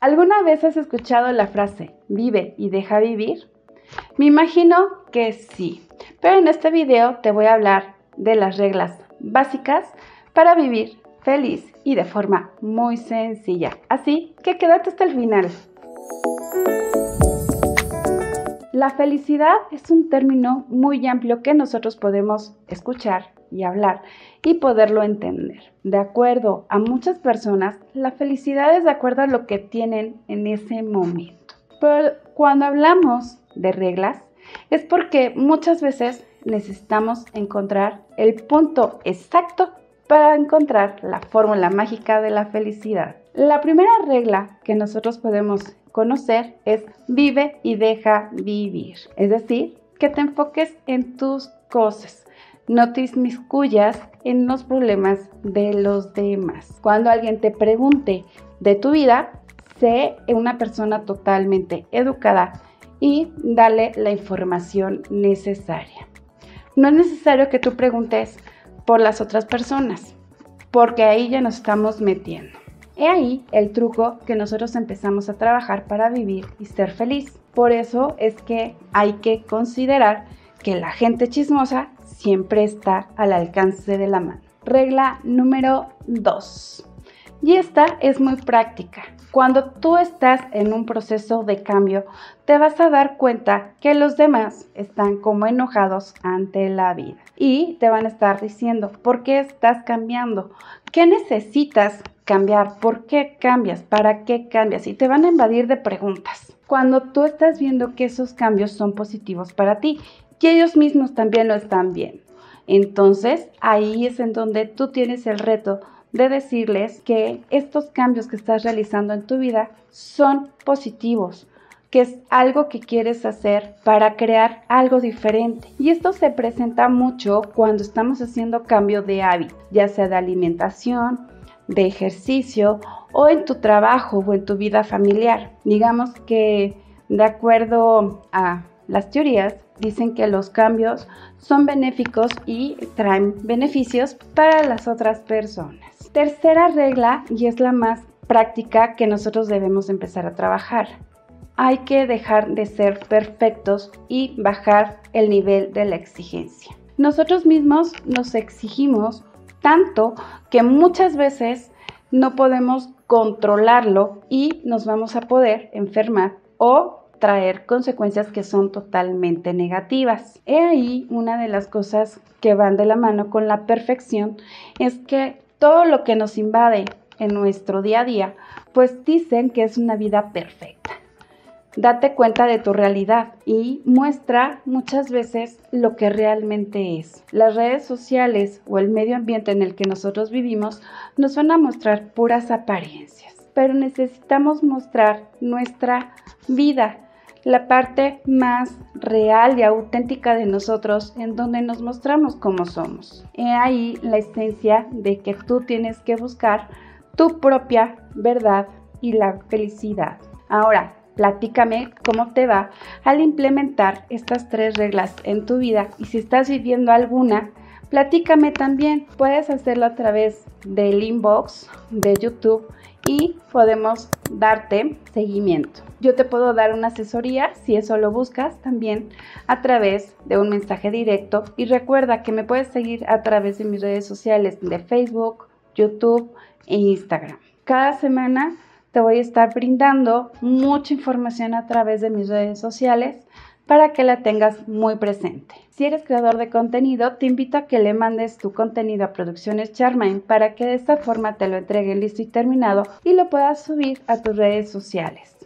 ¿Alguna vez has escuchado la frase vive y deja vivir? Me imagino que sí, pero en este video te voy a hablar de las reglas básicas para vivir feliz y de forma muy sencilla. Así que quédate hasta el final. La felicidad es un término muy amplio que nosotros podemos escuchar y hablar y poderlo entender. De acuerdo a muchas personas, la felicidad es de acuerdo a lo que tienen en ese momento. Pero cuando hablamos de reglas, es porque muchas veces necesitamos encontrar el punto exacto para encontrar la fórmula mágica de la felicidad. La primera regla que nosotros podemos conocer es vive y deja vivir. Es decir, que te enfoques en tus cosas, no te inmiscuyas en los problemas de los demás. Cuando alguien te pregunte de tu vida, sé una persona totalmente educada y dale la información necesaria. No es necesario que tú preguntes por las otras personas, porque ahí ya nos estamos metiendo. He ahí el truco que nosotros empezamos a trabajar para vivir y ser feliz. Por eso es que hay que considerar que la gente chismosa siempre está al alcance de la mano. Regla número 2. Y esta es muy práctica. Cuando tú estás en un proceso de cambio, te vas a dar cuenta que los demás están como enojados ante la vida y te van a estar diciendo, ¿por qué estás cambiando? ¿Qué necesitas cambiar? ¿Por qué cambias? ¿Para qué cambias? Y te van a invadir de preguntas. Cuando tú estás viendo que esos cambios son positivos para ti y ellos mismos también lo están viendo. Entonces, ahí es en donde tú tienes el reto de decirles que estos cambios que estás realizando en tu vida son positivos, que es algo que quieres hacer para crear algo diferente. Y esto se presenta mucho cuando estamos haciendo cambio de hábito, ya sea de alimentación, de ejercicio o en tu trabajo o en tu vida familiar. Digamos que de acuerdo a las teorías, dicen que los cambios son benéficos y traen beneficios para las otras personas. Tercera regla, y es la más práctica que nosotros debemos empezar a trabajar. Hay que dejar de ser perfectos y bajar el nivel de la exigencia. Nosotros mismos nos exigimos tanto que muchas veces no podemos controlarlo y nos vamos a poder enfermar o traer consecuencias que son totalmente negativas. He ahí una de las cosas que van de la mano con la perfección es que todo lo que nos invade en nuestro día a día, pues dicen que es una vida perfecta. Date cuenta de tu realidad y muestra muchas veces lo que realmente es. Las redes sociales o el medio ambiente en el que nosotros vivimos nos van a mostrar puras apariencias, pero necesitamos mostrar nuestra vida, la parte más real y auténtica de nosotros en donde nos mostramos como somos. He ahí la esencia de que tú tienes que buscar tu propia verdad y la felicidad. Ahora, platícame cómo te va al implementar estas tres reglas en tu vida y si estás viviendo alguna, platícame también. Puedes hacerlo a través del inbox de YouTube y podemos darte seguimiento. Yo te puedo dar una asesoría si eso lo buscas también a través de un mensaje directo y recuerda que me puedes seguir a través de mis redes sociales de Facebook, YouTube e Instagram. Cada semana te voy a estar brindando mucha información a través de mis redes sociales para que la tengas muy presente. Si eres creador de contenido, te invito a que le mandes tu contenido a Producciones Charmaine para que de esta forma te lo entreguen listo y terminado y lo puedas subir a tus redes sociales.